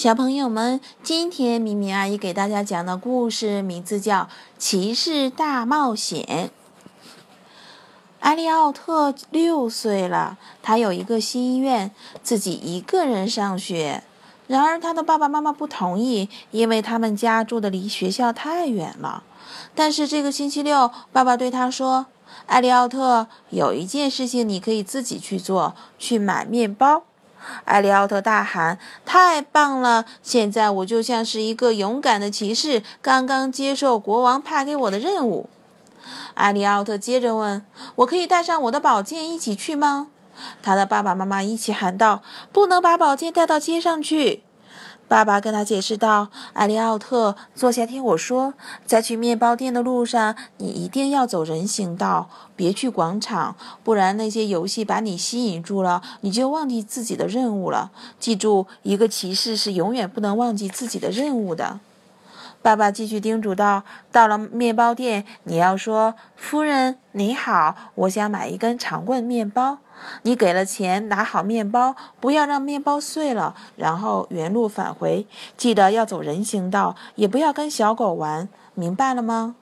小朋友们，今天咪咪阿姨给大家讲的故事名字叫《骑士大冒险》。艾利奥特六岁了，他有一个心愿，自己一个人上学。然而，他的爸爸妈妈不同意，因为他们家住的离学校太远了。但是这个星期六，爸爸对他说：“艾利奥特，有一件事情你可以自己去做，去买面包。”艾利奥特大喊：“太棒了！现在我就像是一个勇敢的骑士，刚刚接受国王派给我的任务。”艾利奥特接着问：“我可以带上我的宝剑一起去吗？”他的爸爸妈妈一起喊道：“不能把宝剑带到街上去。”爸爸跟他解释道：“艾利奥特，坐下听我说，在去面包店的路上，你一定要走人行道，别去广场，不然那些游戏把你吸引住了，你就忘记自己的任务了。记住，一个骑士是永远不能忘记自己的任务的。”爸爸继续叮嘱道：“到了面包店，你要说，夫人你好，我想买一根长棍面包。”你给了钱，拿好面包，不要让面包碎了，然后原路返回。记得要走人行道，也不要跟小狗玩，明白了吗？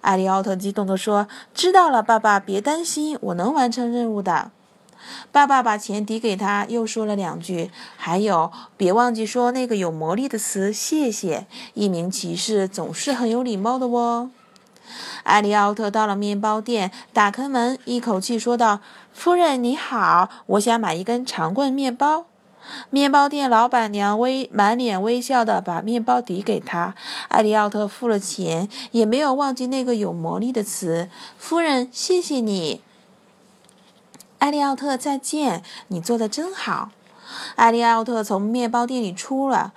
艾利奥特激动地说：“知道了，爸爸，别担心，我能完成任务的。”爸爸把钱递给他，又说了两句：“还有，别忘记说那个有魔力的词‘谢谢’。一名骑士总是很有礼貌的哦。”艾利奥特到了面包店，打开门，一口气说道：“夫人你好，我想买一根长棍面包。”面包店老板娘微满脸微笑地把面包递给他。艾利奥特付了钱，也没有忘记那个有魔力的词：“夫人，谢谢你。”艾利奥特，再见，你做的真好。艾利奥特从面包店里出了。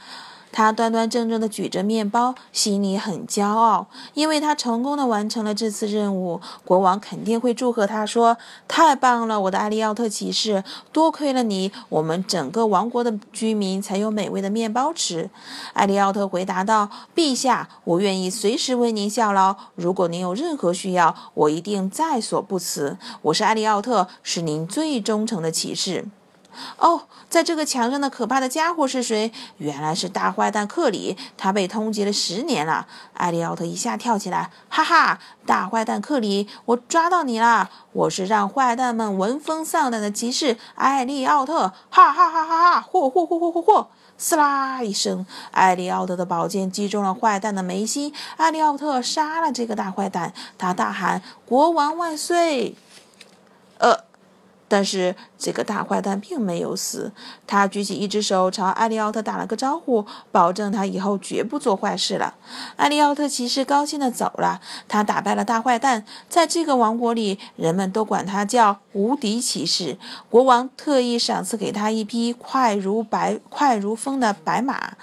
他端端正正地举着面包，心里很骄傲，因为他成功地完成了这次任务。国王肯定会祝贺他，说：“太棒了，我的艾利奥特骑士！多亏了你，我们整个王国的居民才有美味的面包吃。”艾利奥特回答道：“陛下，我愿意随时为您效劳。如果您有任何需要，我一定在所不辞。我是艾利奥特，是您最忠诚的骑士。”哦，在这个墙上的可怕的家伙是谁？原来是大坏蛋克里，他被通缉了十年了。艾利奥特一下跳起来，哈哈！大坏蛋克里，我抓到你了！我是让坏蛋们闻风丧胆的骑士艾利奥特！哈哈哈哈哈！嚯嚯嚯嚯嚯嚯！撕啦一声，艾利奥特的宝剑击中了坏蛋的眉心。艾利奥特杀了这个大坏蛋，他大喊：“国王万岁！”呃。但是这个大坏蛋并没有死，他举起一只手朝艾利奥特打了个招呼，保证他以后绝不做坏事了。艾利奥特骑士高兴地走了，他打败了大坏蛋，在这个王国里，人们都管他叫无敌骑士。国王特意赏赐给他一匹快如白、快如风的白马。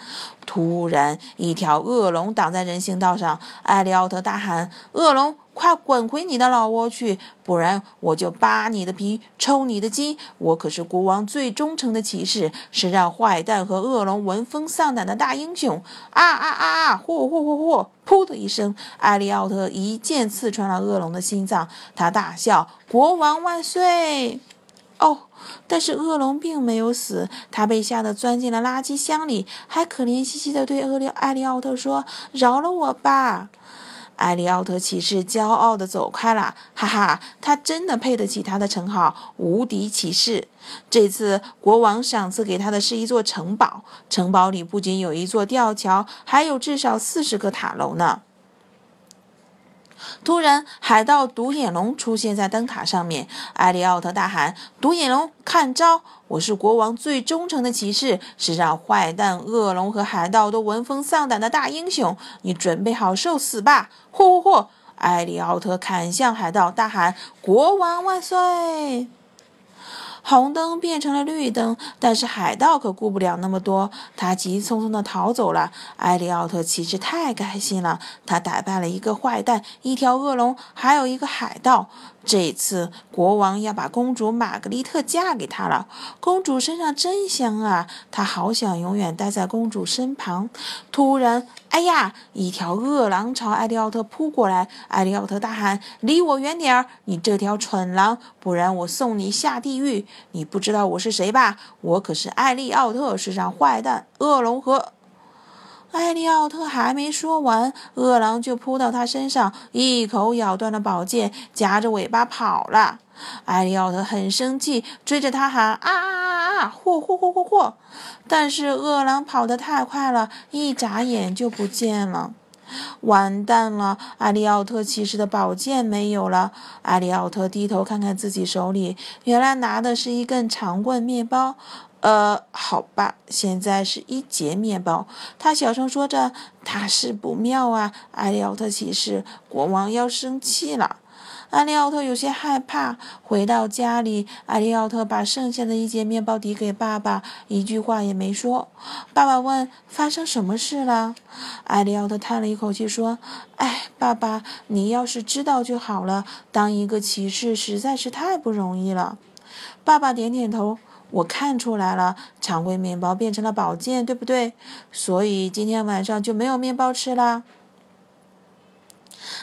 突然，一条恶龙挡在人行道上，艾利奥特大喊：“恶龙！”快滚回你的老窝去，不然我就扒你的皮，抽你的筋！我可是国王最忠诚的骑士，是让坏蛋和恶龙闻风丧胆的大英雄！啊啊啊啊！嚯嚯嚯嚯！噗的一声，艾利奥特一剑刺穿了恶龙的心脏，他大笑：“国王万岁！”哦，但是恶龙并没有死，他被吓得钻进了垃圾箱里，还可怜兮兮地对厄利艾利奥特说：“饶了我吧！”艾利奥特骑士骄傲的走开了，哈哈，他真的配得起他的称号——无敌骑士。这次国王赏赐给他的是一座城堡，城堡里不仅有一座吊桥，还有至少四十个塔楼呢。突然，海盗独眼龙出现在灯塔上面。艾利奥特大喊：“独眼龙，看招！我是国王最忠诚的骑士，是让坏蛋、恶龙和海盗都闻风丧胆的大英雄。你准备好受死吧！”嚯嚯嚯！艾利奥特砍向海盗，大喊：“国王万岁！”红灯变成了绿灯，但是海盗可顾不了那么多，他急匆匆地逃走了。艾利奥特其实太开心了，他打败了一个坏蛋、一条恶龙，还有一个海盗。这一次国王要把公主玛格丽特嫁给他了。公主身上真香啊，他好想永远待在公主身旁。突然，哎呀！一条恶狼朝艾利奥特扑过来，艾利奥特大喊：“离我远点儿！你这条蠢狼，不然我送你下地狱！你不知道我是谁吧？我可是艾利奥特，世上坏蛋、恶龙和艾利奥特还没说完，饿狼就扑到他身上，一口咬断了宝剑，夹着尾巴跑了。艾利奥特很生气，追着他喊：“啊啊啊啊！嚯嚯嚯嚯嚯！”但是饿狼跑得太快了，一眨眼就不见了。完蛋了！艾利奥特骑士的宝剑没有了。艾利奥特低头看看自己手里，原来拿的是一根长棍面包。呃，好吧，现在是一节面包。他小声说着：“大事不妙啊！艾利奥特骑士，国王要生气了。”艾利奥特有些害怕。回到家里，艾利奥特把剩下的一截面包递给爸爸，一句话也没说。爸爸问：“发生什么事了？”艾利奥特叹了一口气说：“哎，爸爸，你要是知道就好了。当一个骑士实在是太不容易了。”爸爸点点头：“我看出来了，常规面包变成了宝剑，对不对？所以今天晚上就没有面包吃了。”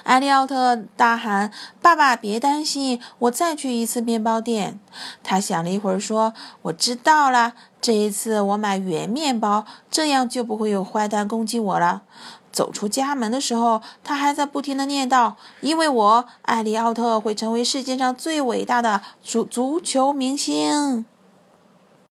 艾利奥特大喊：“爸爸，别担心，我再去一次面包店。”他想了一会儿，说：“我知道了，这一次我买圆面包，这样就不会有坏蛋攻击我了。”走出家门的时候，他还在不停地念叨：“因为我，艾利奥特会成为世界上最伟大的足足球明星。”